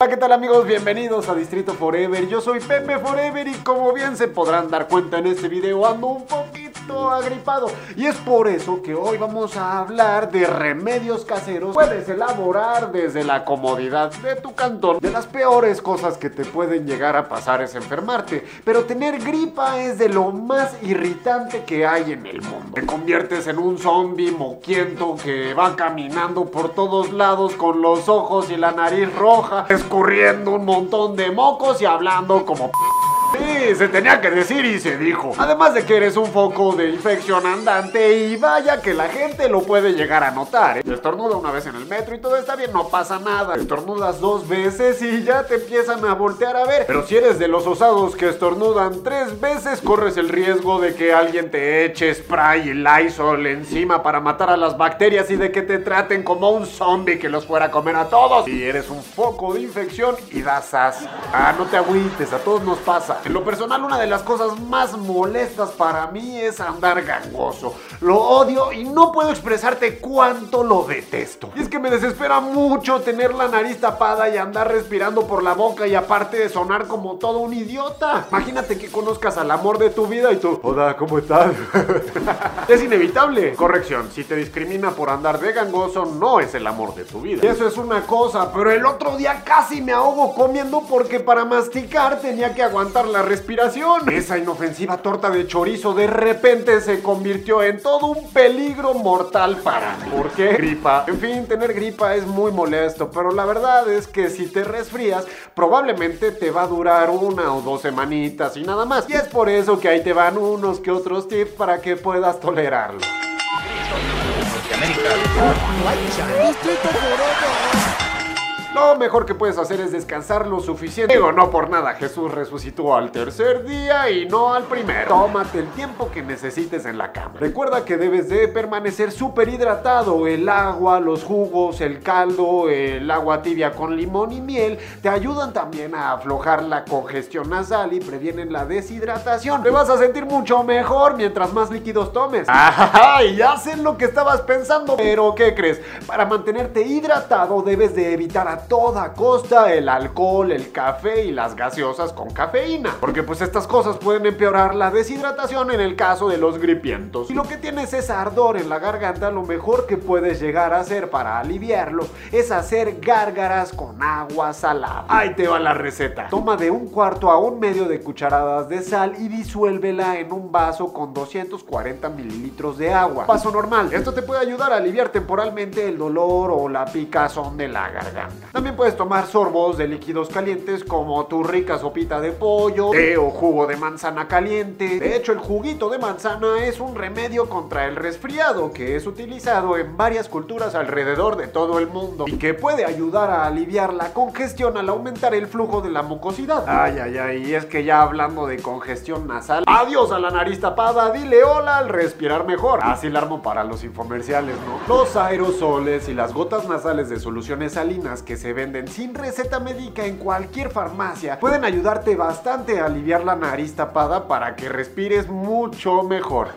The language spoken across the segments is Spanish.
Hola, ¿qué tal amigos? Bienvenidos a Distrito Forever. Yo soy Pepe Forever y como bien se podrán dar cuenta en este video ando un poquito agripado. Y es por eso que hoy vamos a hablar de remedios caseros. Puedes elaborar desde la comodidad de tu cantón. De las peores cosas que te pueden llegar a pasar es enfermarte. Pero tener gripa es de lo más irritante que hay en el mundo. Te conviertes en un zombie moquiento que va caminando por todos lados con los ojos y la nariz roja escurriendo un montón de mocos y hablando como... Sí, se tenía que decir y se dijo. Además de que eres un foco de infección andante y vaya que la gente lo puede llegar a notar. ¿eh? Estornuda una vez en el metro y todo está bien, no pasa nada. Estornudas dos veces y ya te empiezan a voltear a ver. Pero si eres de los osados que estornudan tres veces, corres el riesgo de que alguien te eche spray y Lysol encima para matar a las bacterias y de que te traten como un zombie que los fuera a comer a todos. Y eres un foco de infección y das asco. Ah, no te agüites, a todos nos pasa. En lo personal, una de las cosas más molestas para mí es andar gangoso. Lo odio y no puedo expresarte cuánto lo detesto. Y es que me desespera mucho tener la nariz tapada y andar respirando por la boca y aparte de sonar como todo un idiota. Imagínate que conozcas al amor de tu vida y tú, hola, ¿cómo estás? es inevitable. Corrección, si te discrimina por andar de gangoso, no es el amor de tu vida. Eso es una cosa, pero el otro día casi me ahogo comiendo porque para masticar tenía que aguantar la respiración. Esa inofensiva torta de chorizo de repente se convirtió en todo un peligro mortal para mí. ¿Por qué? Gripa. En fin, tener gripa es muy molesto, pero la verdad es que si te resfrías, probablemente te va a durar una o dos semanitas y nada más. Y es por eso que ahí te van unos que otros tips para que puedas tolerarlo. Lo mejor que puedes hacer es descansar lo suficiente. Digo, no por nada, Jesús resucitó al tercer día y no al primero. Tómate el tiempo que necesites en la cama. Recuerda que debes de permanecer súper hidratado. El agua, los jugos, el caldo, el agua tibia con limón y miel te ayudan también a aflojar la congestión nasal y previenen la deshidratación. Te vas a sentir mucho mejor mientras más líquidos tomes. ¡Ay! Ya sé lo que estabas pensando. Pero, ¿qué crees? Para mantenerte hidratado debes de evitar a toda costa el alcohol, el café y las gaseosas con cafeína. Porque pues estas cosas pueden empeorar la deshidratación en el caso de los gripientos. Y lo que tienes es ardor en la garganta, lo mejor que puedes llegar a hacer para aliviarlo es hacer gárgaras con agua salada. Ahí te va la receta. Toma de un cuarto a un medio de cucharadas de sal y disuélvela en un vaso con 240 mililitros de agua. Paso normal. Esto te puede ayudar a aliviar temporalmente el dolor o la picazón de la garganta. También puedes tomar sorbos de líquidos calientes como tu rica sopita de pollo, té o jugo de manzana caliente. De hecho, el juguito de manzana es un remedio contra el resfriado que es utilizado en varias culturas alrededor de todo el mundo y que puede ayudar a aliviar la congestión al aumentar el flujo de la mucosidad. Ay, ay, ay, y es que ya hablando de congestión nasal, adiós a la nariz tapada, dile hola al respirar mejor. Así la armo para los infomerciales, ¿no? Los aerosoles y las gotas nasales de soluciones salinas que se venden sin receta médica en cualquier farmacia pueden ayudarte bastante a aliviar la nariz tapada para que respires mucho mejor.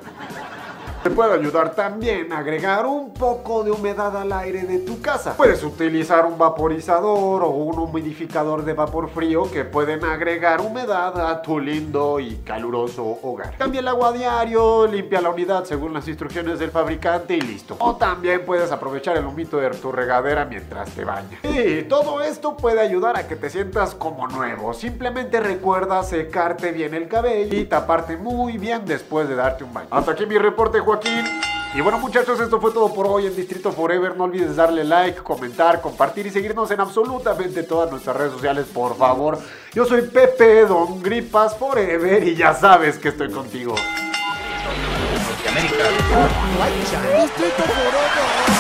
Te puede ayudar también a agregar un poco de humedad al aire de tu casa. Puedes utilizar un vaporizador o un humidificador de vapor frío que pueden agregar humedad a tu lindo y caluroso hogar. Cambia el agua a diario, limpia la unidad según las instrucciones del fabricante y listo. O también puedes aprovechar el humito de tu regadera mientras te bañas. Y todo esto puede ayudar a que te sientas como nuevo. Simplemente recuerda secarte bien el cabello y taparte muy bien después de darte un baño. Hasta aquí mi reporte, Joaquín. Y bueno muchachos, esto fue todo por hoy en Distrito Forever. No olvides darle like, comentar, compartir y seguirnos en absolutamente todas nuestras redes sociales, por favor. Yo soy Pepe Don Gripas Forever y ya sabes que estoy contigo. Distrito Forever.